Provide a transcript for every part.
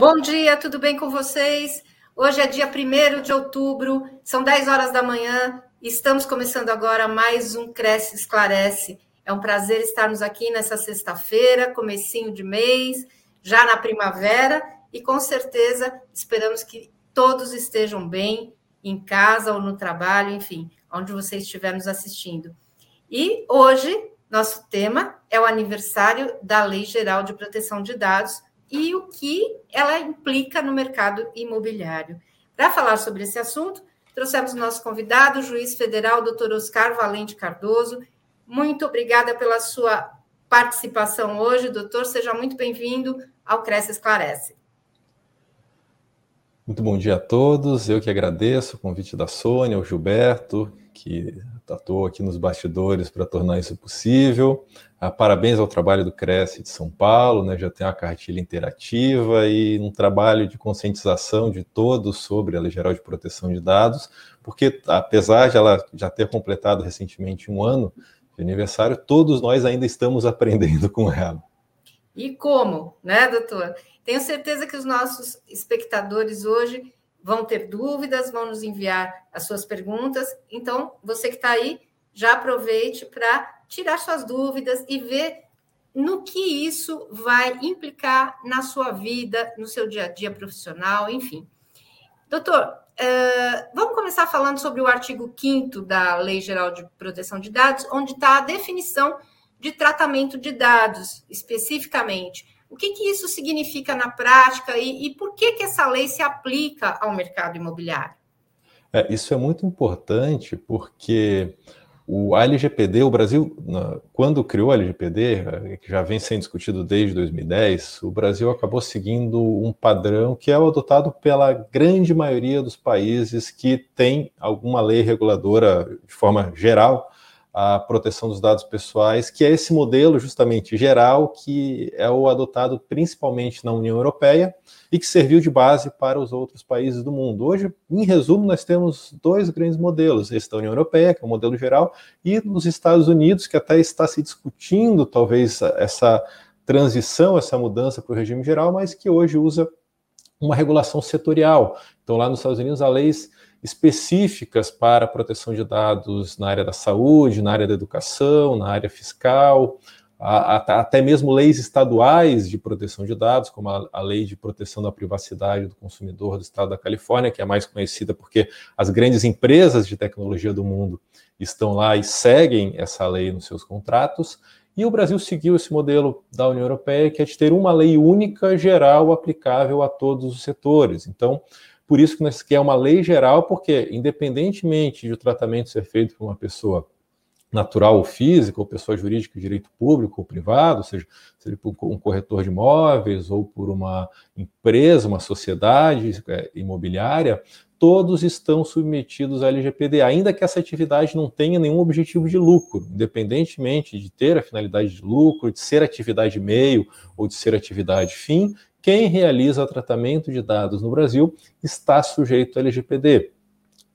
Bom dia, tudo bem com vocês? Hoje é dia 1 de outubro, são 10 horas da manhã, estamos começando agora mais um Cresce Esclarece. É um prazer estarmos aqui nessa sexta-feira, comecinho de mês, já na primavera, e com certeza esperamos que todos estejam bem, em casa ou no trabalho, enfim, onde você estiver nos assistindo. E hoje, nosso tema é o aniversário da Lei Geral de Proteção de Dados, e o que ela implica no mercado imobiliário. Para falar sobre esse assunto, trouxemos nosso convidado, o juiz federal, doutor Oscar Valente Cardoso. Muito obrigada pela sua participação hoje, doutor. Seja muito bem-vindo ao Cresce Esclarece. Muito bom dia a todos. Eu que agradeço o convite da Sônia, o Gilberto, que atuou aqui nos bastidores para tornar isso possível. Ah, parabéns ao trabalho do Cresce de São Paulo, né? já tem uma cartilha interativa e um trabalho de conscientização de todos sobre a Lei Geral de Proteção de Dados, porque apesar de ela já ter completado recentemente um ano de aniversário, todos nós ainda estamos aprendendo com ela. E como, né, doutor? Tenho certeza que os nossos espectadores hoje vão ter dúvidas, vão nos enviar as suas perguntas. Então, você que está aí, já aproveite para tirar suas dúvidas e ver no que isso vai implicar na sua vida, no seu dia a dia profissional, enfim. Doutor, uh, vamos começar falando sobre o artigo 5 da Lei Geral de Proteção de Dados, onde está a definição de tratamento de dados, especificamente. O que, que isso significa na prática e, e por que, que essa lei se aplica ao mercado imobiliário? É, isso é muito importante porque o LGPD, o Brasil, quando criou a LGPD, eh, que já vem sendo discutido desde 2010, o Brasil acabou seguindo um padrão que é o adotado pela grande maioria dos países que tem alguma lei reguladora de forma geral a proteção dos dados pessoais, que é esse modelo justamente geral que é o adotado principalmente na União Europeia e que serviu de base para os outros países do mundo. Hoje, em resumo, nós temos dois grandes modelos, esse da União Europeia, que é o modelo geral, e nos Estados Unidos, que até está se discutindo talvez essa transição, essa mudança para o regime geral, mas que hoje usa uma regulação setorial. Então, lá nos Estados Unidos, há leis específicas para a proteção de dados na área da saúde, na área da educação, na área fiscal, a, a, até mesmo leis estaduais de proteção de dados, como a, a, Lei de Proteção da Privacidade do Consumidor do Estado da Califórnia, que é mais conhecida porque as grandes empresas de tecnologia do mundo estão lá e seguem essa lei nos seus contratos. E o Brasil seguiu esse modelo da União Europeia, que é de ter uma lei única, geral, aplicável a todos os setores. Então, por isso que nós quer uma lei geral, porque independentemente de o tratamento ser feito por uma pessoa natural ou física, ou pessoa jurídica de direito público ou privado, ou seja, seja por um corretor de imóveis ou por uma empresa, uma sociedade é, imobiliária, todos estão submetidos à LGPD, ainda que essa atividade não tenha nenhum objetivo de lucro, independentemente de ter a finalidade de lucro, de ser atividade meio ou de ser atividade fim, quem realiza tratamento de dados no Brasil está sujeito à LGPD.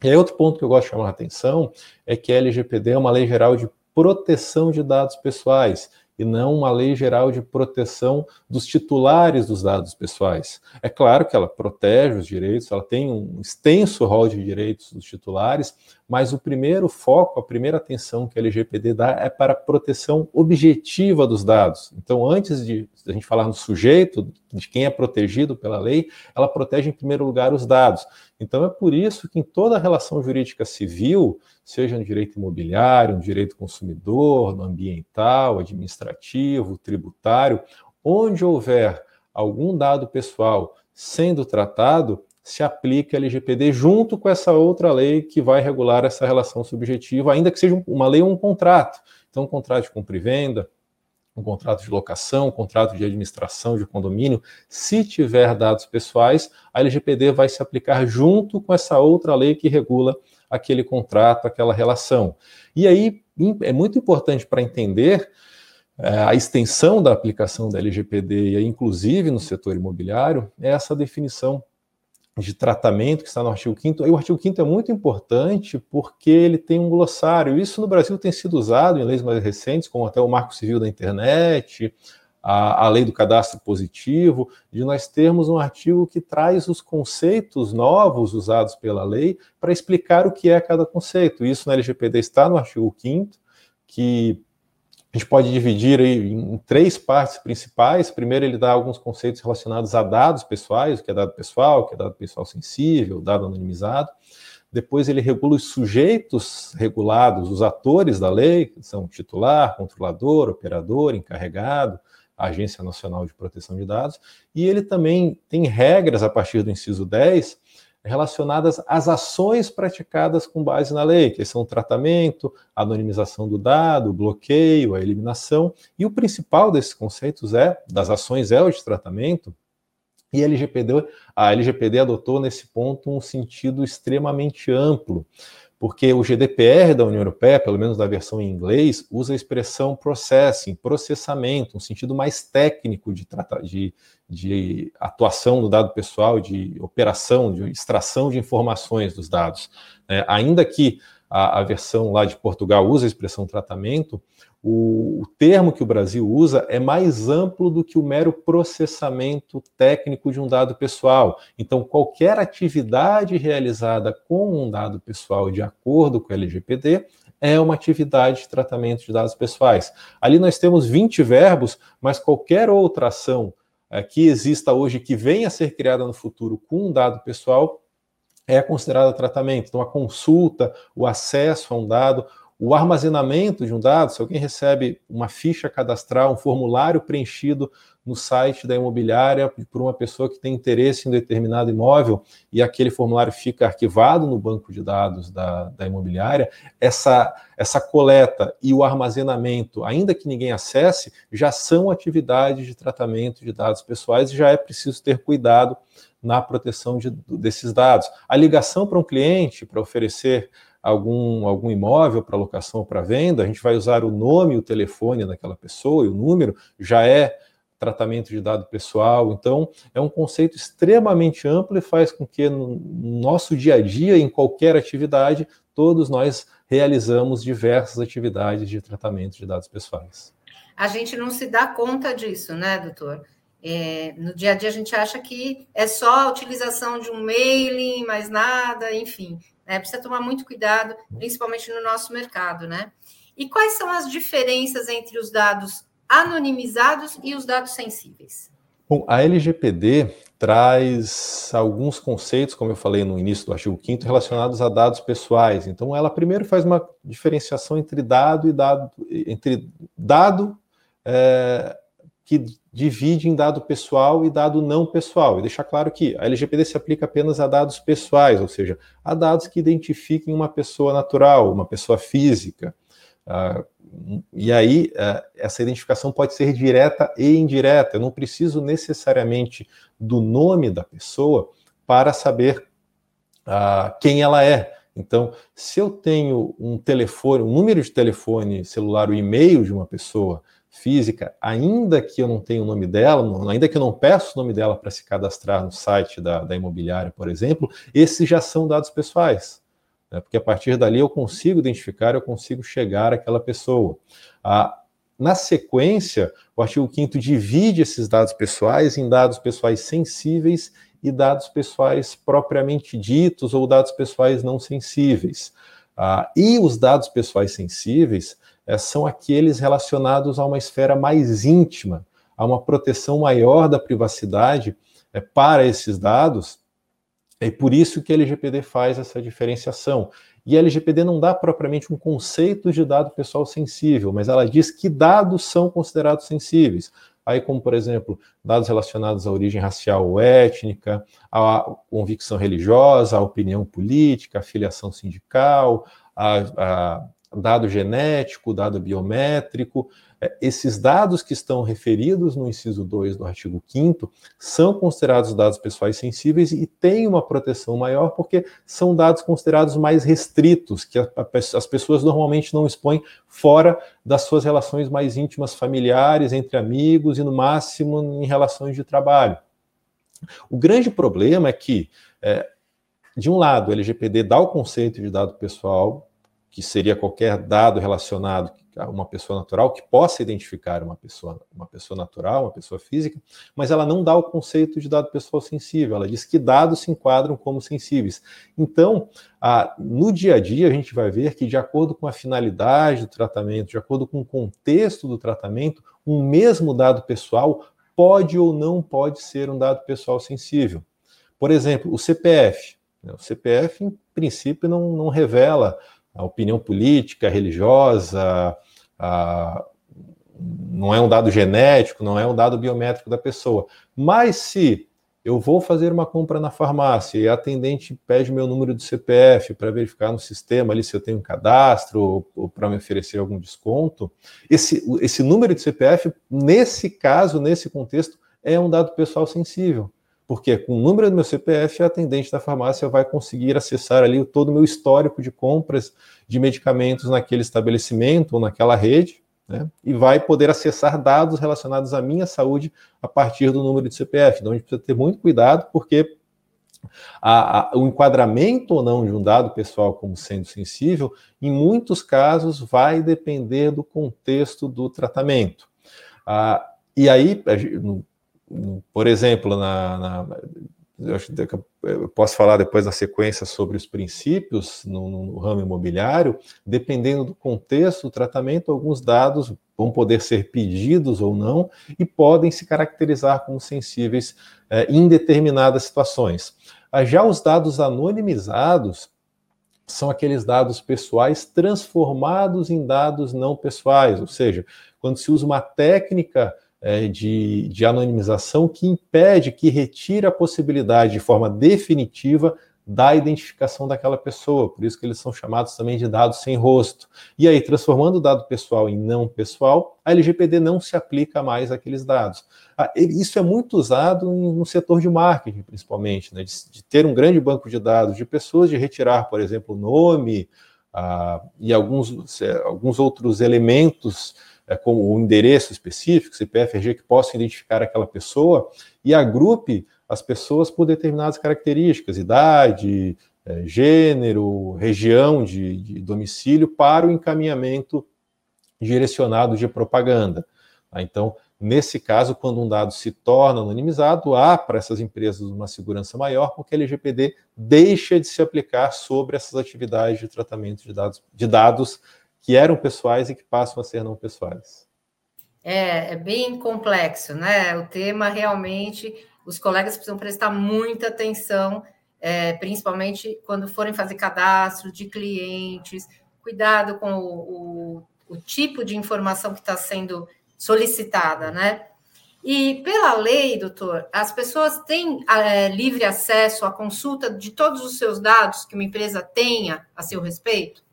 E aí, outro ponto que eu gosto de chamar a atenção é que a LGPD é uma lei geral de proteção de dados pessoais e não uma lei geral de proteção dos titulares dos dados pessoais. É claro que ela protege os direitos, ela tem um extenso rol de direitos dos titulares, mas o primeiro foco, a primeira atenção que a LGPD dá é para a proteção objetiva dos dados. Então, antes de a gente falar no sujeito, de quem é protegido pela lei, ela protege em primeiro lugar os dados. Então, é por isso que em toda relação jurídica civil, seja no direito imobiliário, no direito consumidor, no ambiental, administrativo, tributário, onde houver algum dado pessoal sendo tratado, se aplica a LGPD junto com essa outra lei que vai regular essa relação subjetiva, ainda que seja uma lei ou um contrato. Então, um contrato de compra e venda, um contrato de locação, um contrato de administração de condomínio, se tiver dados pessoais, a LGPD vai se aplicar junto com essa outra lei que regula aquele contrato, aquela relação. E aí é muito importante para entender é, a extensão da aplicação da LGPD, inclusive no setor imobiliário, é essa definição de tratamento que está no artigo 5 E o artigo 5 é muito importante porque ele tem um glossário. Isso no Brasil tem sido usado em leis mais recentes, como até o Marco Civil da Internet, a, a lei do cadastro positivo, de nós termos um artigo que traz os conceitos novos usados pela lei para explicar o que é cada conceito. Isso na LGPD está no artigo 5 que a gente pode dividir em três partes principais. Primeiro, ele dá alguns conceitos relacionados a dados pessoais, o que é dado pessoal, o que é dado pessoal sensível, dado anonimizado. Depois, ele regula os sujeitos regulados, os atores da lei, que são titular, controlador, operador, encarregado, Agência Nacional de Proteção de Dados. E ele também tem regras a partir do inciso 10 relacionadas às ações praticadas com base na lei, que são o tratamento, a anonimização do dado, o bloqueio, a eliminação, e o principal desses conceitos é, das ações é o de tratamento, e a LGPD, a LGPD adotou nesse ponto um sentido extremamente amplo, porque o GDPR da União Europeia, pelo menos da versão em inglês, usa a expressão processing, processamento, um sentido mais técnico de, de, de atuação do dado pessoal, de operação, de extração de informações dos dados. É, ainda que a, a, versão lá de Portugal use a expressão tratamento, o, o, termo que o Brasil usa é mais amplo do que o mero processamento técnico de um dado pessoal. Então, qualquer atividade realizada com um dado pessoal de acordo com o LGPD é uma atividade de tratamento de dados pessoais. Ali nós temos 20 verbos, mas qualquer outra ação é, que exista hoje, que venha a ser criada no futuro com um dado pessoal, é considerada tratamento. Então, a consulta, o acesso a um dado, o armazenamento de um dado, se alguém recebe uma ficha cadastral, um formulário preenchido no site da imobiliária por uma pessoa que tem interesse em determinado imóvel e aquele formulário fica arquivado no banco de dados da, da imobiliária, essa, essa coleta e o armazenamento, ainda que ninguém acesse, já são atividades de tratamento de dados pessoais e já é preciso ter cuidado na proteção de, desses dados. A ligação para um cliente para oferecer algum, algum imóvel para locação ou para venda, a gente vai usar o nome e o telefone daquela pessoa e o número, já é tratamento de dado pessoal. Então, é um conceito extremamente amplo e faz com que no nosso dia a dia, em qualquer atividade, todos nós realizamos diversas atividades de tratamento de dados pessoais. A gente não se dá conta disso, né, doutor? É, no dia a dia a gente acha que é só a utilização de um mailing, mais nada, enfim. Né? Precisa tomar muito cuidado, principalmente no nosso mercado, né? E quais são as diferenças entre os dados anonimizados e os dados sensíveis? Bom, a LGPD traz alguns conceitos, como eu falei no início do artigo 5 relacionados a dados pessoais. Então, ela primeiro faz uma diferenciação entre dado e dado, entre dado é, que divide em dado pessoal e dado não pessoal. E deixar claro que a LGPD se aplica apenas a dados pessoais, ou seja, a dados que identifiquem uma pessoa natural, uma pessoa física. Uh, e aí, uh, essa identificação pode ser direta e indireta. Eu não preciso necessariamente do nome da pessoa para saber uh, quem ela é. Então, se eu tenho um telefone, um número de telefone celular, o e-mail de uma pessoa física, ainda que eu não tenha o nome dela, ainda que eu não peça o nome dela para se cadastrar no site da, da imobiliária, por exemplo, esses já são dados pessoais né? porque a partir dali eu consigo identificar, eu consigo chegar àquela pessoa. Ah, na sequência, o artigo 5 divide esses dados pessoais em dados pessoais sensíveis e dados pessoais propriamente ditos ou dados pessoais não sensíveis. Ah, e os dados pessoais sensíveis é, são aqueles relacionados a uma esfera mais íntima, a uma proteção maior da privacidade é, para esses dados, é por isso que a LGPD faz essa diferenciação. E a LGPD não dá propriamente um conceito de dado pessoal sensível, mas ela diz que dados são considerados sensíveis. Aí, como, por exemplo, dados relacionados à origem racial ou étnica, à convicção religiosa, à opinião política, à filiação sindical, a, a dado genético, dado biométrico, é, esses dados que estão referidos no inciso 2 do artigo 5 são considerados dados pessoais sensíveis e têm uma proteção maior porque são dados considerados mais restritos, que a, a, as pessoas normalmente não expõem fora das suas relações mais íntimas familiares, entre amigos e, no máximo, em relações de trabalho. O grande problema é que, é, de um lado, o LGPD dá o conceito de dado pessoal, que seria qualquer dado relacionado uma pessoa natural, que possa identificar uma pessoa, uma pessoa natural, uma pessoa física, mas ela não dá o conceito de dado pessoal sensível. Ela diz que dados se enquadram como sensíveis. Então, a, no dia a dia, a gente vai ver que, de acordo com a finalidade do tratamento, de acordo com o contexto do tratamento, um mesmo dado pessoal pode ou não pode ser um dado pessoal sensível. Por exemplo, o CPF. Né? O CPF, em princípio, não, não revela a opinião política, religiosa, a, não é um dado genético, não é um dado biométrico da pessoa. Mas se eu vou fazer uma compra na farmácia e a atendente pede meu número de CPF para verificar no sistema ali se eu tenho um cadastro ou, ou para me oferecer algum desconto, esse, esse número de CPF, nesse caso, nesse contexto, é um dado pessoal sensível. Porque com o número do meu CPF, a atendente da farmácia vai conseguir acessar ali todo o meu histórico de compras de medicamentos naquele estabelecimento ou naquela rede, né? E vai poder acessar dados relacionados à minha saúde a partir do número de CPF. Então a gente precisa ter muito cuidado, porque a, a, o enquadramento ou não de um dado pessoal como sendo sensível, em muitos casos, vai depender do contexto do tratamento. Ah, e aí, por exemplo, na, na eu, acho que eu posso falar depois na sequência sobre os princípios no, no, ramo imobiliário, dependendo do contexto do tratamento, alguns dados vão poder ser pedidos ou não e podem se caracterizar como sensíveis é, em determinadas situações. Ah, já os dados anonimizados são aqueles dados pessoais transformados em dados não pessoais, ou seja, quando se usa uma técnica é, de, de anonimização que impede, que retira a possibilidade de forma definitiva da identificação daquela pessoa, por isso que eles são chamados também de dados sem rosto. E aí, transformando o dado pessoal em não pessoal, a LGPD não se aplica mais àqueles dados. Ah, isso é muito usado no setor de marketing, principalmente, né, de, de, ter um grande banco de dados de pessoas, de retirar, por exemplo, o nome ah, e alguns, alguns outros elementos é, como o endereço específico, CPF, RG, que possa identificar aquela pessoa e agrupe as pessoas por determinadas características, idade, é, gênero, região de, de, domicílio, para o encaminhamento direcionado de propaganda. Tá? Então, nesse caso, quando um dado se torna anonimizado, há para essas empresas uma segurança maior, porque a LGPD deixa de se aplicar sobre essas atividades de tratamento de dados, de dados que eram pessoais e que passam a ser não pessoais. É, é bem complexo, né? O tema realmente, os colegas precisam prestar muita atenção, é, principalmente quando forem fazer cadastro de clientes, cuidado com o, o, o tipo de informação que está sendo solicitada, né? E pela lei, doutor, as pessoas têm é, livre acesso à consulta de todos os seus dados que uma empresa tenha a seu respeito?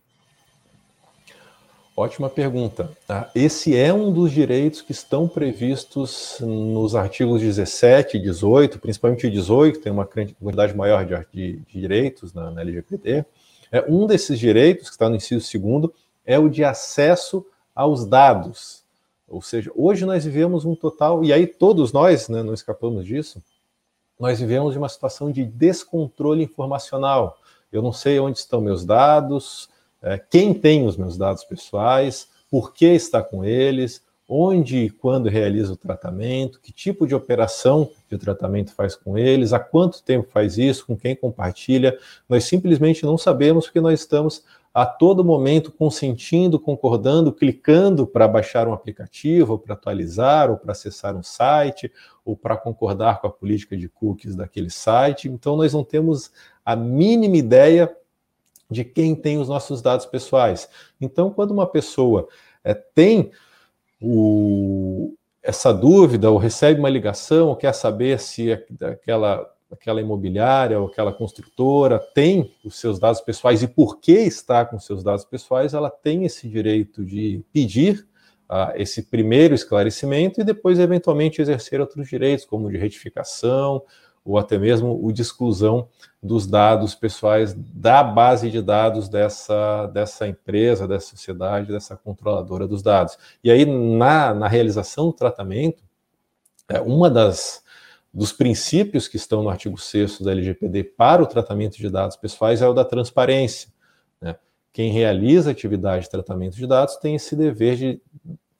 Ótima pergunta. Tá? Esse é um dos direitos que estão previstos nos artigos 17 e 18, principalmente o 18, tem uma quantidade maior de, de, de direitos na, na, LGPD. É, um desses direitos, que está no inciso segundo, é o de acesso aos dados. Ou seja, hoje nós vivemos um total, e aí todos nós né, não escapamos disso, nós vivemos de uma situação de descontrole informacional. Eu não sei onde estão meus dados, quem tem os meus dados pessoais, por que está com eles, onde e quando realiza o tratamento, que tipo de operação de tratamento faz com eles, há quanto tempo faz isso, com quem compartilha. Nós simplesmente não sabemos porque nós estamos a todo momento consentindo, concordando, clicando para baixar um aplicativo, ou para atualizar, ou para acessar um site, ou para concordar com a política de cookies daquele site. Então, nós não temos a mínima ideia de quem tem os nossos dados pessoais. Então, quando uma pessoa é, tem o, essa dúvida, ou recebe uma ligação, ou quer saber se aquela, aquela imobiliária ou aquela construtora tem os seus dados pessoais e por que está com seus dados pessoais, ela tem esse direito de pedir uh, esse primeiro esclarecimento e depois, eventualmente, exercer outros direitos, como de retificação ou até mesmo o de exclusão dos dados pessoais da base de dados dessa, dessa empresa, dessa sociedade, dessa controladora dos dados. E aí, na, na realização do tratamento, é, uma das dos princípios que estão no artigo 6 da LGPD para o tratamento de dados pessoais é o da transparência. Né? quem realiza atividade de tratamento de dados tem esse dever de,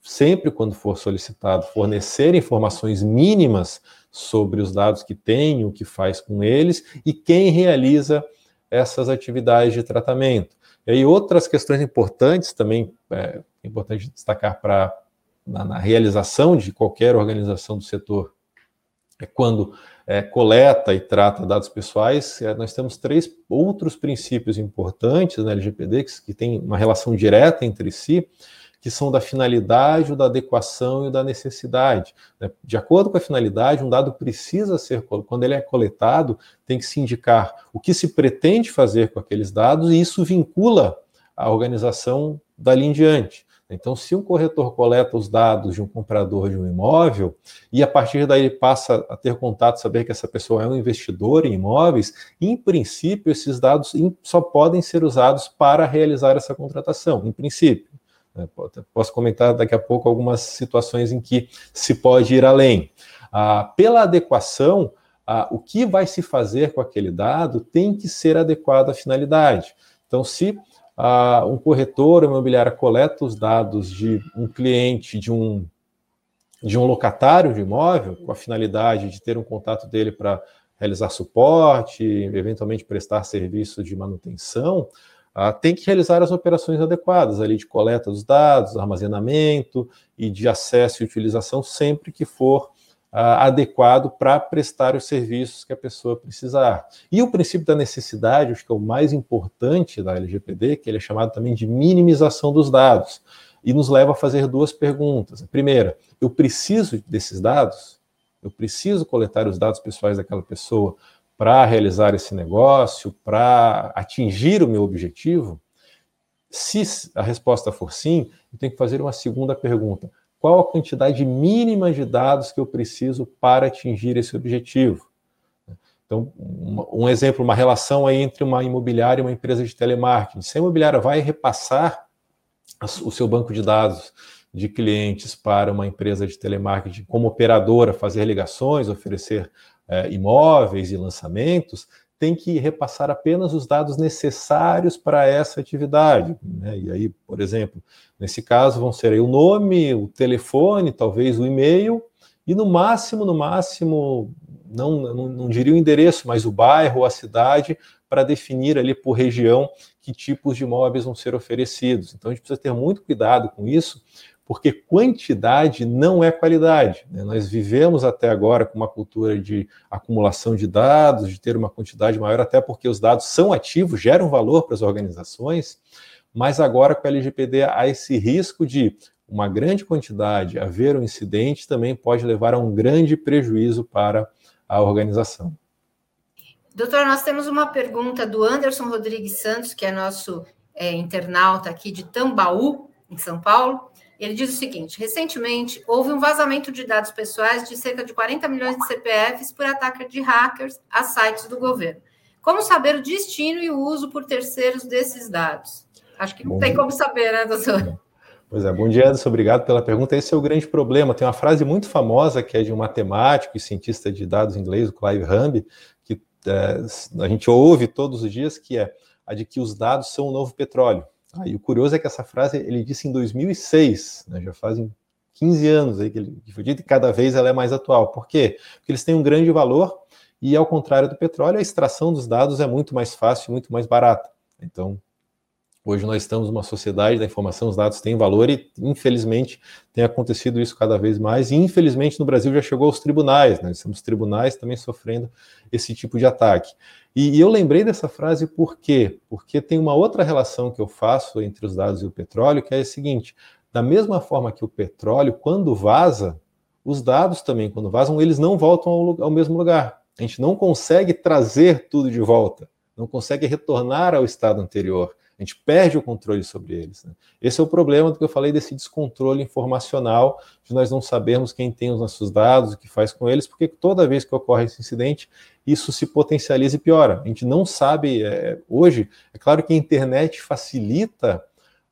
sempre quando for solicitado, fornecer informações mínimas sobre os dados que tem, o que faz com eles e quem realiza essas atividades de tratamento. E aí outras questões importantes também, é, é importante destacar para na, na, realização de qualquer organização do setor, é quando é, coleta e trata dados pessoais, é, nós temos três outros princípios importantes na LGPD que, que têm uma relação direta entre si, que são da finalidade, o da adequação e o da necessidade. Né? De acordo com a finalidade, um dado precisa ser, quando ele é coletado, tem que se indicar o que se pretende fazer com aqueles dados e isso vincula a organização dali em diante. Então, se um corretor coleta os dados de um comprador de um imóvel e a partir daí ele passa a ter contato, saber que essa pessoa é um investidor em imóveis, em princípio, esses dados só podem ser usados para realizar essa contratação, em princípio. Né? Posso comentar daqui a pouco algumas situações em que se pode ir além. Ah, pela adequação, ah, o que vai se fazer com aquele dado tem que ser adequado à finalidade. Então, se ah, um corretor imobiliário coleta os dados de um cliente, de um, de um locatário de imóvel, com a finalidade de ter um contato dele para realizar suporte, eventualmente prestar serviço de manutenção, ah, tem que realizar as operações adequadas ali de coleta dos dados, armazenamento e de acesso e utilização sempre que for ah, adequado para prestar os serviços que a pessoa precisar. E o princípio da necessidade, acho que é o mais importante da LGPD, que ele é chamado também de minimização dos dados, e nos leva a fazer duas perguntas. A primeira, eu preciso desses dados? Eu preciso coletar os dados pessoais daquela pessoa para realizar esse negócio, para atingir o meu objetivo? Se a resposta for sim, eu tenho que fazer uma segunda pergunta: qual a quantidade mínima de dados que eu preciso para atingir esse objetivo? Então, um exemplo, uma relação aí entre uma imobiliária e uma empresa de telemarketing. Se a imobiliária vai repassar o seu banco de dados de clientes para uma empresa de telemarketing como operadora, fazer ligações, oferecer é, imóveis e lançamentos, tem que repassar apenas os dados necessários para essa atividade. Né? E aí, por exemplo, nesse caso vão ser o nome, o telefone, talvez o e-mail, e no máximo, no máximo, não, não, não diria o endereço, mas o bairro ou a cidade, para definir ali por região que tipos de imóveis vão ser oferecidos. Então a gente precisa ter muito cuidado com isso, porque quantidade não é qualidade. Né? Nós vivemos até agora com uma cultura de acumulação de dados, de ter uma quantidade maior, até porque os dados são ativos, geram valor para as organizações, mas agora com a LGPD há esse risco de uma grande quantidade, haver um incidente, também pode levar a um grande prejuízo para a organização. Doutor, nós temos uma pergunta do Anderson Rodrigues Santos, que é nosso é, internauta aqui de Tambaú, em São Paulo. Ele diz o seguinte: recentemente houve um vazamento de dados pessoais de cerca de 40 milhões de CPFs por ataque de hackers a sites do governo. Como saber o destino e o uso por terceiros desses dados? Acho que não bom tem dia. como saber, né, doutor? Pois é, bom dia, Anderson. Obrigado pela pergunta. Esse é o grande problema. Tem uma frase muito famosa que é de um matemático e cientista de dados inglês, o Clive Humby, que é, a gente ouve todos os dias, que é a de que os dados são o novo petróleo. Ah, e o curioso é que essa frase ele disse em 2006, né, já fazem 15 anos aí que ele foi dito, e cada vez ela é mais atual. Por quê? Porque eles têm um grande valor e, ao contrário do petróleo, a extração dos dados é muito mais fácil muito mais barata. Então, hoje nós estamos numa sociedade da informação, os dados têm valor e, infelizmente, tem acontecido isso cada vez mais. E, infelizmente, no Brasil já chegou aos tribunais, né? Estamos tribunais também sofrendo esse tipo de ataque. E, e, eu lembrei dessa frase por quê? Porque tem uma outra relação que eu faço entre os dados e o petróleo, que é a seguinte: da mesma forma que o petróleo, quando vaza, os dados também, quando vazam, eles não voltam ao, ao mesmo lugar. A gente não consegue trazer tudo de volta, não consegue retornar ao estado anterior. A gente perde o controle sobre eles. Né? Esse é o problema do que eu falei desse descontrole informacional, de nós não sabermos quem tem os nossos dados, o que faz com eles, porque toda vez que ocorre esse incidente, isso se potencializa e piora. A gente não sabe, é, hoje, é claro que a internet facilita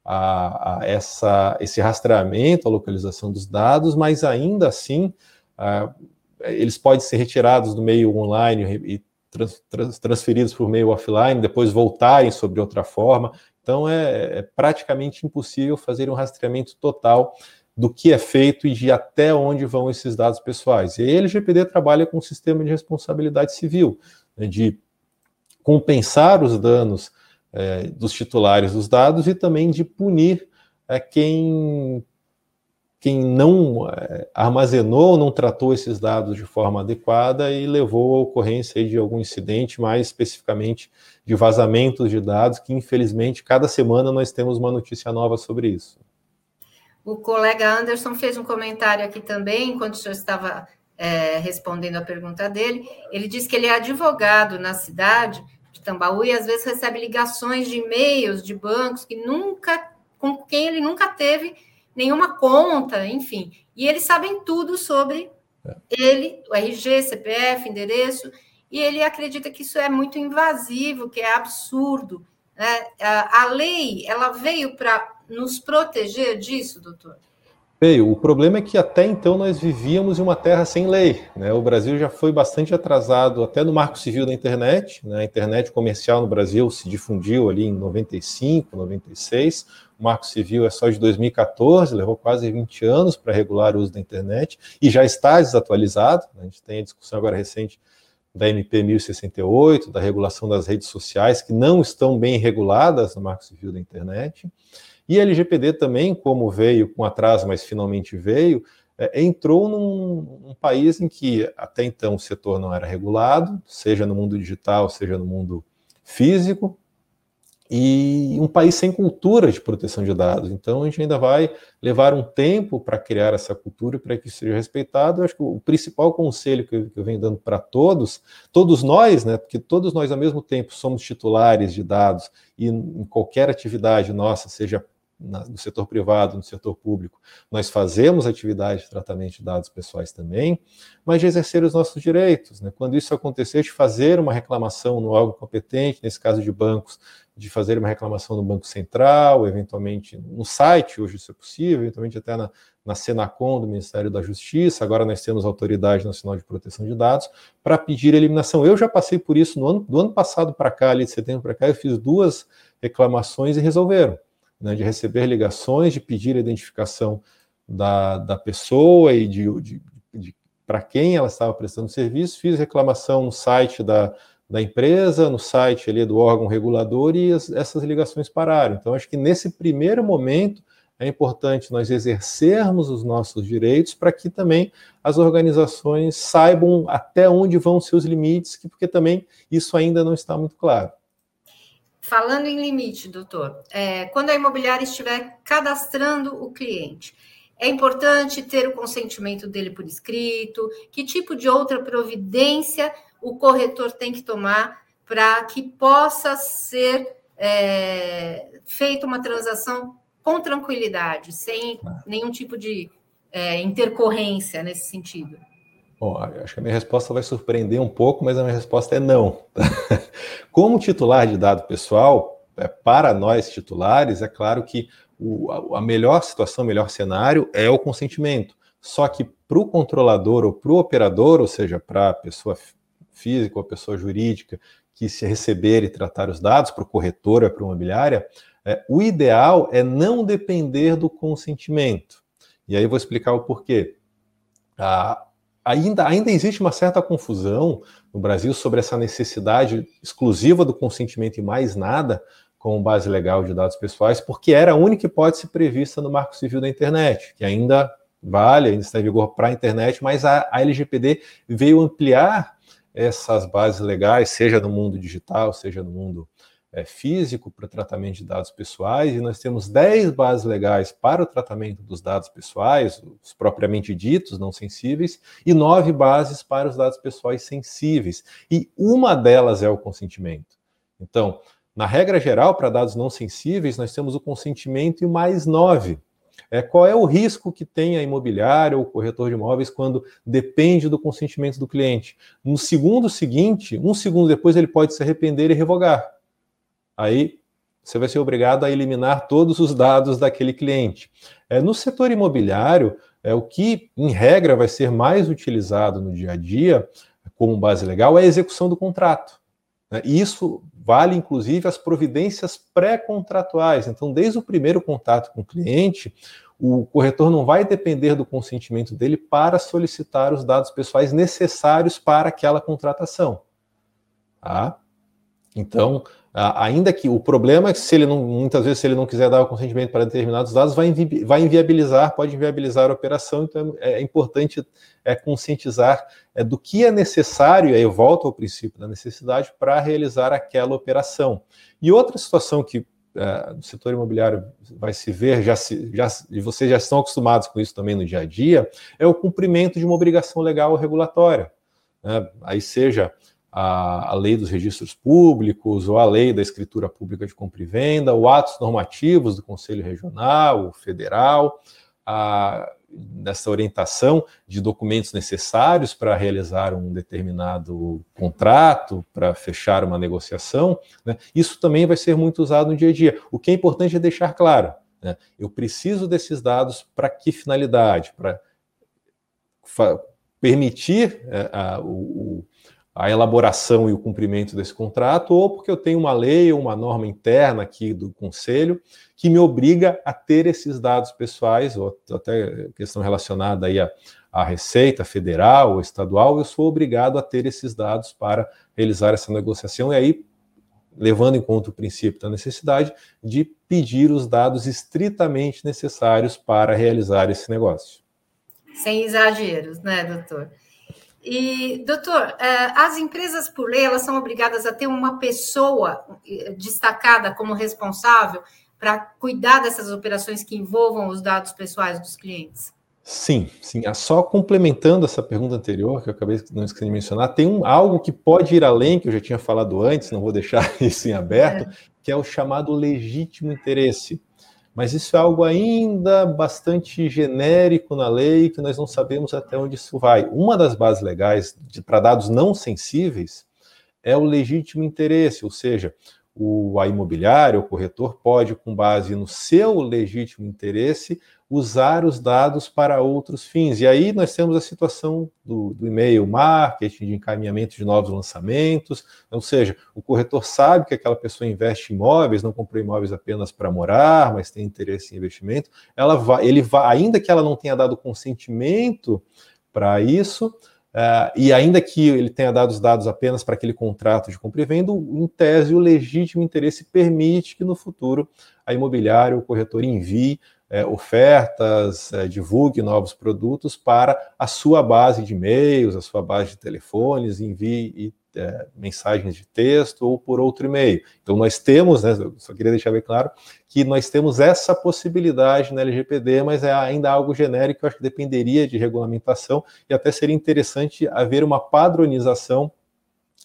a, a essa, esse rastreamento, a localização dos dados, mas ainda assim, a, eles podem ser retirados do meio online e trans, trans, transferidos por meio offline, depois voltarem sobre outra forma. Então é, é praticamente impossível fazer um rastreamento total do que é feito e de até onde vão esses dados pessoais. E a LGPD trabalha com um sistema de responsabilidade civil, né, de compensar os danos é, dos titulares dos dados e também de punir é, quem, quem não é, armazenou, não tratou esses dados de forma adequada e levou à ocorrência de algum incidente, mais especificamente de vazamentos de dados, que infelizmente cada semana nós temos uma notícia nova sobre isso. O colega Anderson fez um comentário aqui também, enquanto o senhor estava é, respondendo a pergunta dele. Ele disse que ele é advogado na cidade de Tambaú e às vezes recebe ligações de e-mails de bancos que nunca, com quem ele nunca teve nenhuma conta, enfim. E eles sabem tudo sobre é. ele, o RG, CPF, endereço, e ele acredita que isso é muito invasivo, que é absurdo. Né? A lei ela veio para nos proteger disso, doutor? Veio. O problema é que até então nós vivíamos em uma terra sem lei. Né? O Brasil já foi bastante atrasado até no marco civil da internet. Né? A internet comercial no Brasil se difundiu ali em 95, 96. O marco civil é só de 2014, levou quase 20 anos para regular o uso da internet e já está desatualizado. Né? A gente tem a discussão agora recente da MP 1068, da regulação das redes sociais, que não estão bem reguladas no marco civil da internet. E a LGPD também, como veio com atraso, mas finalmente veio, é, entrou num, país em que até então o setor não era regulado, seja no mundo digital, seja no mundo físico, e um país sem cultura de proteção de dados. Então a gente ainda vai levar um tempo para criar essa cultura para que isso seja respeitado. Eu acho que o principal conselho que eu, que eu venho dando para todos, todos nós, né, porque todos nós ao mesmo tempo somos titulares de dados e em qualquer atividade nossa, seja no setor privado, no setor público, nós fazemos atividade de tratamento de dados pessoais também, mas de exercer os nossos direitos. Né? Quando isso acontecer, de fazer uma reclamação no órgão competente, nesse caso de bancos, de fazer uma reclamação no Banco Central, eventualmente no site, hoje isso é possível, eventualmente até na, na Senacom do Ministério da Justiça, agora nós temos a Autoridade Nacional de Proteção de Dados, para pedir eliminação. Eu já passei por isso no ano, do ano passado para cá, ali de setembro para cá, eu fiz duas reclamações e resolveram né, de receber ligações, de pedir a identificação da, da pessoa e de, de, de para quem ela estava prestando serviço, fiz reclamação no site da, da empresa, no site ali do órgão regulador e as, essas ligações pararam. Então, acho que nesse primeiro momento é importante nós exercermos os nossos direitos para que também as organizações saibam até onde vão seus limites, porque também isso ainda não está muito claro. Falando em limite, doutor, é, quando a imobiliária estiver cadastrando o cliente, é importante ter o consentimento dele por escrito? Que tipo de outra providência o corretor tem que tomar para que possa ser é, feita uma transação com tranquilidade, sem nenhum tipo de é, intercorrência nesse sentido? Bom, acho que a minha resposta vai surpreender um pouco, mas a minha resposta é não. Como titular de dado pessoal, é, para nós titulares, é claro que a melhor situação, o melhor cenário é o consentimento. Só que para o controlador ou para o operador, ou seja, para a pessoa física ou a pessoa jurídica que se receber e tratar os dados, para o corretor ou para a imobiliária, é, o ideal é não depender do consentimento. E aí eu vou explicar o porquê. A, ainda, ainda existe uma certa confusão no Brasil sobre essa necessidade exclusiva do consentimento e mais nada como base legal de dados pessoais, porque era a única hipótese prevista no Marco Civil da Internet, que ainda vale, ainda está em vigor para a internet, mas a, a LGPD veio ampliar essas bases legais, seja no mundo digital, seja no mundo é, físico para tratamento de dados pessoais, e nós temos 10 bases legais para o tratamento dos dados pessoais, os propriamente ditos, não sensíveis, e nove bases para os dados pessoais sensíveis. E uma delas é o consentimento. Então, na regra geral, para dados não sensíveis, nós temos o consentimento e mais nove. É, qual é o risco que tem a imobiliária ou o corretor de imóveis quando depende do consentimento do cliente? No segundo seguinte, um segundo depois, ele pode se arrepender e revogar aí você vai ser obrigado a eliminar todos os dados daquele cliente. É, no setor imobiliário, é, o que, em regra, vai ser mais utilizado no dia a dia como base legal é a execução do contrato. Né? E isso vale, inclusive, as providências pré-contratuais. Então, desde o primeiro contato com o cliente, o corretor não vai depender do consentimento dele para solicitar os dados pessoais necessários para aquela contratação. Tá? Então, ainda que o problema é que se ele não, muitas vezes, se ele não quiser dar o consentimento para determinados dados, vai, invi vai inviabilizar, pode inviabilizar a operação, então é, é importante é, conscientizar é, do que é necessário, aí eu volto ao princípio da necessidade, para realizar aquela operação. E outra situação que é, no setor imobiliário vai se ver, já, se, já e vocês já estão acostumados com isso também no dia a dia, é o cumprimento de uma obrigação legal ou regulatória. Né? Aí seja a, a, lei dos registros públicos, ou a lei da escritura pública de compra e venda, ou atos normativos do Conselho Regional, Federal, a, dessa orientação de documentos necessários para realizar um determinado contrato, para fechar uma negociação, né? isso também vai ser muito usado no dia a dia. O que é importante é deixar claro, né? eu preciso desses dados para que finalidade? Para permitir é, a, o, a elaboração e o cumprimento desse contrato, ou porque eu tenho uma lei ou uma norma interna aqui do Conselho que me obriga a ter esses dados pessoais, ou até questão relacionada aí à, à Receita Federal ou Estadual, eu sou obrigado a ter esses dados para realizar essa negociação, e aí, levando em conta o princípio da necessidade de pedir os dados estritamente necessários para realizar esse negócio. Sem exageros, né, doutor? E, doutor, é, as empresas, por lei, elas são obrigadas a ter uma pessoa eh, destacada como responsável para cuidar dessas operações que envolvam os dados pessoais dos clientes? Sim, sim. Ah, só complementando essa pergunta anterior, que eu acabei não esquecendo de mencionar, tem um, algo que pode ir além, que eu já tinha falado antes, não vou deixar isso em aberto, é. que é o chamado legítimo interesse mas isso é algo ainda bastante genérico na lei que nós não sabemos até onde isso vai. Uma das bases legais para dados não sensíveis é o legítimo interesse, ou seja, o a imobiliária, o corretor pode, com base no seu legítimo interesse, usar os dados para outros fins. E aí nós temos a situação do, do e-mail marketing, de encaminhamento de novos lançamentos, ou seja, o corretor sabe que aquela pessoa investe em imóveis, não comprou imóveis apenas para morar, mas tem interesse em investimento, ela vai, ele vai, ainda que ela não tenha dado consentimento para isso, Uh, e ainda que ele tenha dado os dados apenas para aquele contrato de compra e venda, em tese, o legítimo interesse permite que no futuro a imobiliária, o corretor envie é, ofertas, é, divulgue novos produtos para a sua base de e-mails, a sua base de telefones, envie é, mensagens de texto ou por outro e-mail. Então nós temos, né, só queria deixar bem claro, que nós temos essa possibilidade na LGPD, mas é ainda algo genérico, eu acho que dependeria de regulamentação e até seria interessante haver uma padronização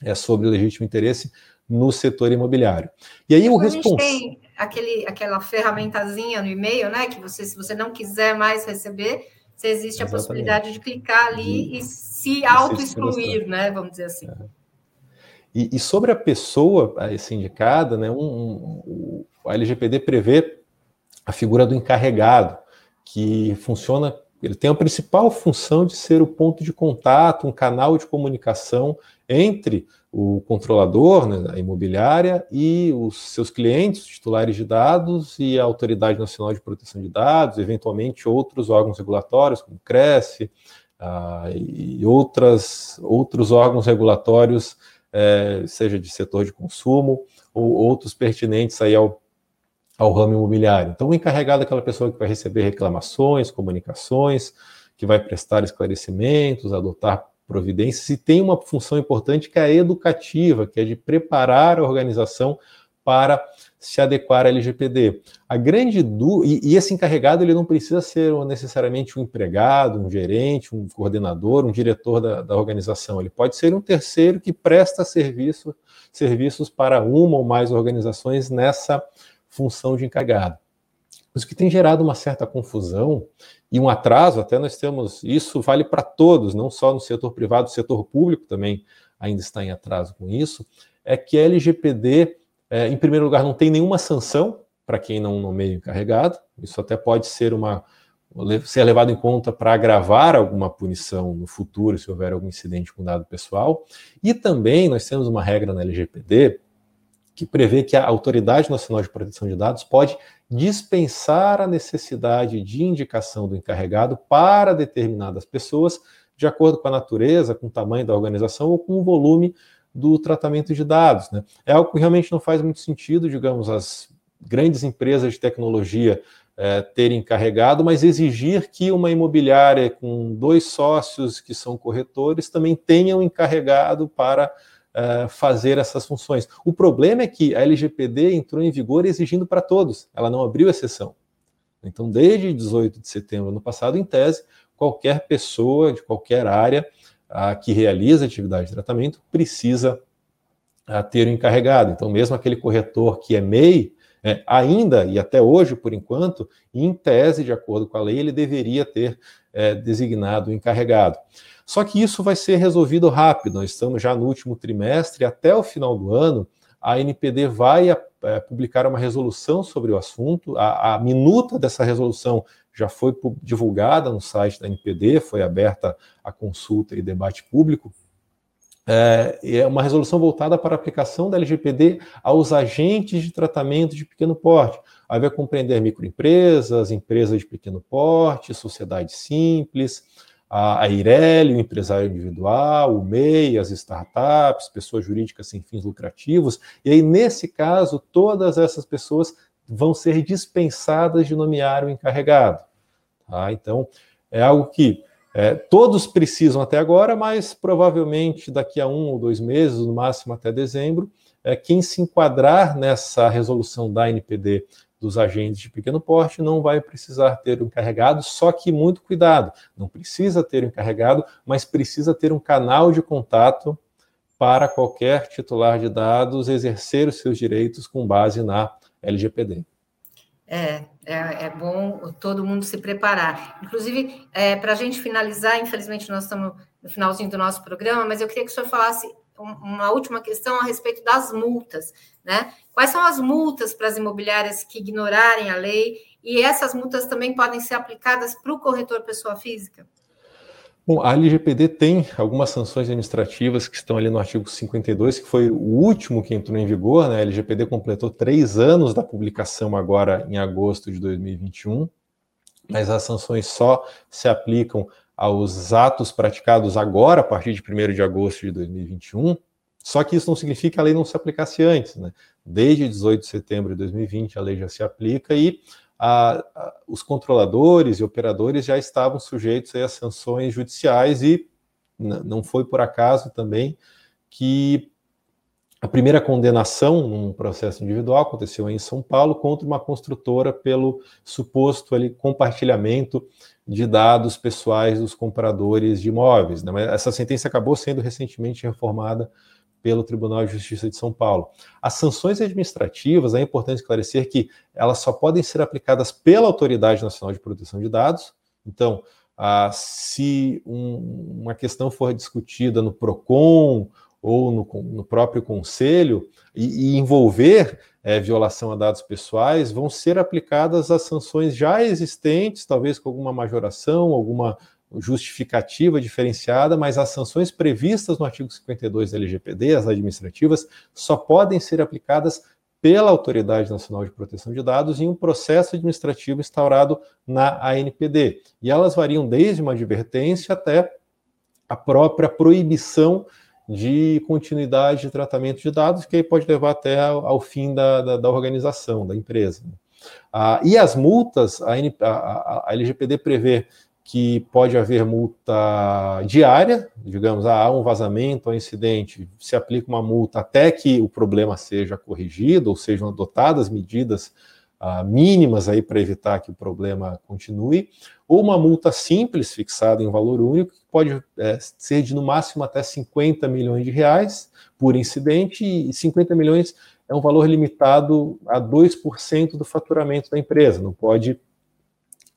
é, sobre legítimo interesse no setor imobiliário. E aí o responsável aquele, aquela ferramentazinha no e-mail, né? Que você, se você não quiser mais receber, existe Exatamente. a possibilidade de clicar ali e, e se auto-excluir, né? Vamos dizer assim. É. E, e, sobre a pessoa essa indicada, né? Um, um, LGPD prevê a figura do encarregado, que funciona ele tem a principal função de ser o ponto de contato, um canal de comunicação entre o controlador, né, a imobiliária, e os seus clientes, titulares de dados, e a Autoridade Nacional de Proteção de Dados, eventualmente outros órgãos regulatórios, como o CRESF, ah, e outras, outros órgãos regulatórios, eh, seja de setor de consumo, ou outros pertinentes aí ao ao ramo imobiliário. Então, o encarregado é aquela pessoa que vai receber reclamações, comunicações, que vai prestar esclarecimentos, adotar providências e tem uma função importante que é a educativa, que é de preparar a organização para se adequar à LGPD. A grande du... e, esse encarregado ele não precisa ser necessariamente um empregado, um gerente, um coordenador, um diretor da, da organização. Ele pode ser um terceiro que presta serviço, serviços para uma ou mais organizações nessa função de encarregado. Isso que tem gerado uma certa confusão e um atraso, até nós temos, isso vale para todos, não só no setor privado, o setor público também ainda está em atraso com isso, é que a LGPD, é, em primeiro lugar, não tem nenhuma sanção para quem não nomeia encarregado, isso até pode ser uma, ser levado em conta para agravar alguma punição no futuro, se houver algum incidente com dado pessoal. E também nós temos uma regra na LGPD que prevê que a Autoridade Nacional de Proteção de Dados pode dispensar a necessidade de indicação do encarregado para determinadas pessoas, de acordo com a natureza, com o tamanho da organização ou com o volume do tratamento de dados. Né? É algo que realmente não faz muito sentido, digamos, as grandes empresas de tecnologia é, terem encarregado, mas exigir que uma imobiliária com dois sócios que são corretores também tenham encarregado para uh, fazer essas funções. O problema é que a LGPD entrou em vigor exigindo para todos, ela não abriu exceção. Então, desde 18 de setembro do ano passado, em tese, qualquer pessoa de qualquer área uh, que realiza atividade de tratamento precisa ter um encarregado. Então, mesmo aquele corretor que é MEI, é, ainda e até hoje, por enquanto, em tese, de acordo com a lei, ele deveria ter é, designado o encarregado. Só que isso vai ser resolvido rápido. Nós estamos já no último trimestre, até o final do ano, a NPD vai é, publicar uma resolução sobre o assunto. A, a, minuta dessa resolução já foi divulgada no site da NPD, foi aberta a consulta e debate público. É, é uma resolução voltada para a aplicação da LGPD aos agentes de tratamento de pequeno porte. Aí vai compreender microempresas, empresas de pequeno porte, sociedades simples, a, a o empresário individual, o MEI, as startups, pessoas jurídicas sem fins lucrativos. E aí, nesse caso, todas essas pessoas vão ser dispensadas de nomear o encarregado. Tá? Então, é algo que é, todos precisam até agora, mas provavelmente daqui a um ou dois meses, no máximo até dezembro, é, quem se enquadrar nessa resolução da NPD dos agentes de pequeno porte não vai precisar ter um encarregado, só que muito cuidado, não precisa ter um encarregado, mas precisa ter um canal de contato para qualquer titular de dados exercer os seus direitos com base na LGPD. É, é, é bom todo mundo se preparar. Inclusive, é, para a gente finalizar, infelizmente nós estamos no finalzinho do nosso programa, mas eu queria que o senhor falasse uma última questão a respeito das multas, né? Quais são as multas para as imobiliárias que ignorarem a lei? E essas multas também podem ser aplicadas para o corretor pessoa física? Bom, a LGPD tem algumas sanções administrativas que estão ali no artigo 52, que foi o último que entrou em vigor, né? A LGPD completou três anos da publicação agora em agosto de 2021, mas as sanções só se aplicam aos atos praticados agora, a partir de 1 de agosto de 2021, só que isso não significa que a lei não se aplicasse antes. Né? Desde 18 de setembro de 2020, a lei já se aplica e a, a, os controladores e operadores já estavam sujeitos a sanções judiciais e não foi por acaso também que a primeira condenação num processo individual aconteceu em São Paulo contra uma construtora pelo suposto ali, compartilhamento de dados pessoais dos compradores de imóveis. Né? Mas essa sentença acabou sendo recentemente reformada pelo Tribunal de Justiça de São Paulo. As sanções administrativas, é importante esclarecer que elas só podem ser aplicadas pela Autoridade Nacional de Proteção de Dados. Então, ah, se um, uma questão for discutida no PROCON ou no, no próprio conselho e, e envolver é, violação a dados pessoais, vão ser aplicadas as sanções já existentes, talvez com alguma majoração, alguma justificativa diferenciada, mas as sanções previstas no artigo 52 da LGPD, as administrativas, só podem ser aplicadas pela Autoridade Nacional de Proteção de Dados em um processo administrativo instaurado na ANPD. E elas variam desde uma advertência até a própria proibição de continuidade de tratamento de dados, que aí pode levar até ao, fim da, da, da, organização, da empresa. Ah, e as multas, a, a, a, LGPD prevê que pode haver multa diária, digamos, há um vazamento, há um incidente, se aplica uma multa até que o problema seja corrigido, ou sejam adotadas medidas ah, mínimas aí para evitar que o problema continue, ou uma multa simples fixada em valor único, que pode é, ser de no máximo até 50 milhões de reais por incidente, e 50 milhões é um valor limitado a 2% do faturamento da empresa, não pode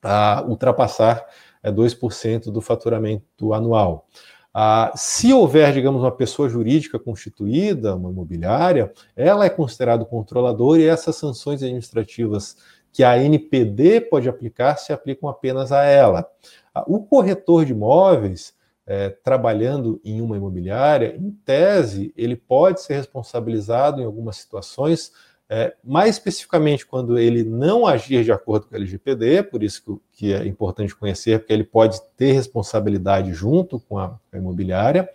ah, ultrapassar é 2% do faturamento anual. Ah, se houver, digamos, uma pessoa jurídica constituída, uma imobiliária, ela é considerada controladora e essas sanções administrativas que a NPD pode aplicar se aplicam apenas a ela. O corretor de imóveis, é, trabalhando em uma imobiliária, em tese, ele pode ser responsabilizado em algumas situações, é, mais especificamente quando ele não agir de acordo com o LGPD, por isso que, é importante conhecer, porque ele pode ter responsabilidade junto com a, a imobiliária,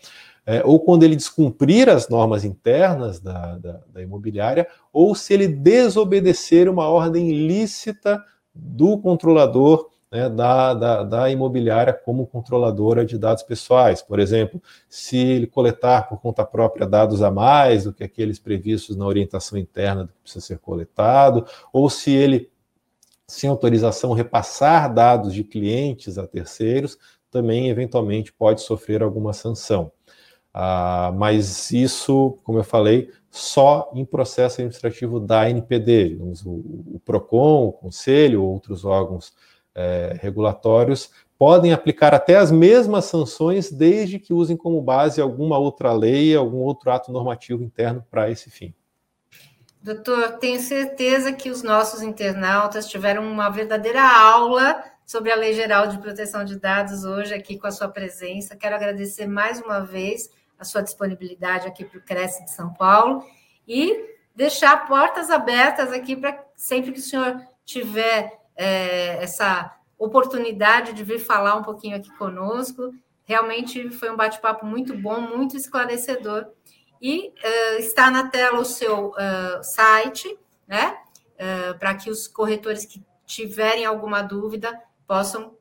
é, ou quando ele descumprir as normas internas da, da, da imobiliária, ou se ele desobedecer uma ordem ilícita do controlador né, da, da, da, imobiliária como controladora de dados pessoais. Por exemplo, se ele coletar por conta própria dados a mais do que aqueles previstos na orientação interna do que precisa ser coletado, ou se ele, sem autorização, repassar dados de clientes a terceiros, também eventualmente pode sofrer alguma sanção. Ah, mas isso, como eu falei, só em processo administrativo da NPD. O, o PROCON, o Conselho, outros órgãos é, regulatórios podem aplicar até as mesmas sanções, desde que usem como base alguma outra lei, algum outro ato normativo interno para esse fim. Doutor, tenho certeza que os nossos internautas tiveram uma verdadeira aula sobre a Lei Geral de Proteção de Dados hoje aqui com a sua presença. Quero agradecer mais uma vez a sua disponibilidade aqui para o Cresce de São Paulo e deixar portas abertas aqui para sempre que o senhor tiver é, essa oportunidade de vir falar um pouquinho aqui conosco. Realmente foi um bate-papo muito bom, muito esclarecedor. E uh, está na tela o seu uh, site, né? Uh, para que os corretores que tiverem alguma dúvida possam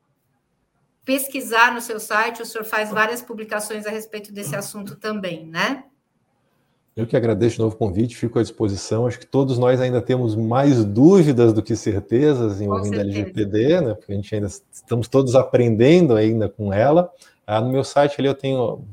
pesquisar no seu site, o senhor faz várias publicações a respeito desse assunto também, né? Eu que agradeço de novo o convite, fico à disposição. Acho que todos nós ainda temos mais dúvidas do que certezas envolvendo a LGPD, né? Porque a gente ainda estamos todos aprendendo ainda com ela. Ah, no meu site ali eu tenho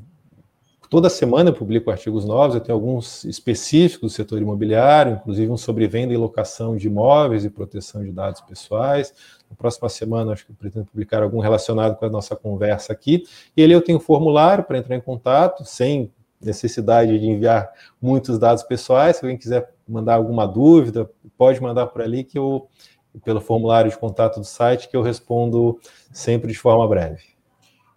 toda semana eu publico artigos novos, eu tenho alguns específicos do setor imobiliário, inclusive um sobre venda e locação de imóveis e proteção de dados pessoais. Na próxima semana, acho que eu pretendo publicar algum relacionado com a nossa conversa aqui. E ali eu tenho um formulário para entrar em contato, sem necessidade de enviar muitos dados pessoais. Se alguém quiser mandar alguma dúvida, pode mandar por ali que eu, pelo formulário de contato do site, que eu respondo sempre de forma breve.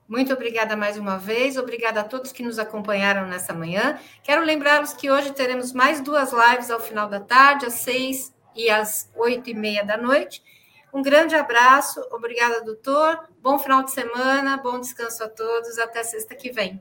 Muito obrigada mais uma vez, obrigada a todos que nos acompanharam nessa manhã. Quero lembrá-los que hoje teremos mais duas lives ao final da tarde, às seis e às oito e meia da noite. Um grande abraço, obrigada, doutor. Bom final de semana, bom descanso a todos. Até sexta que vem.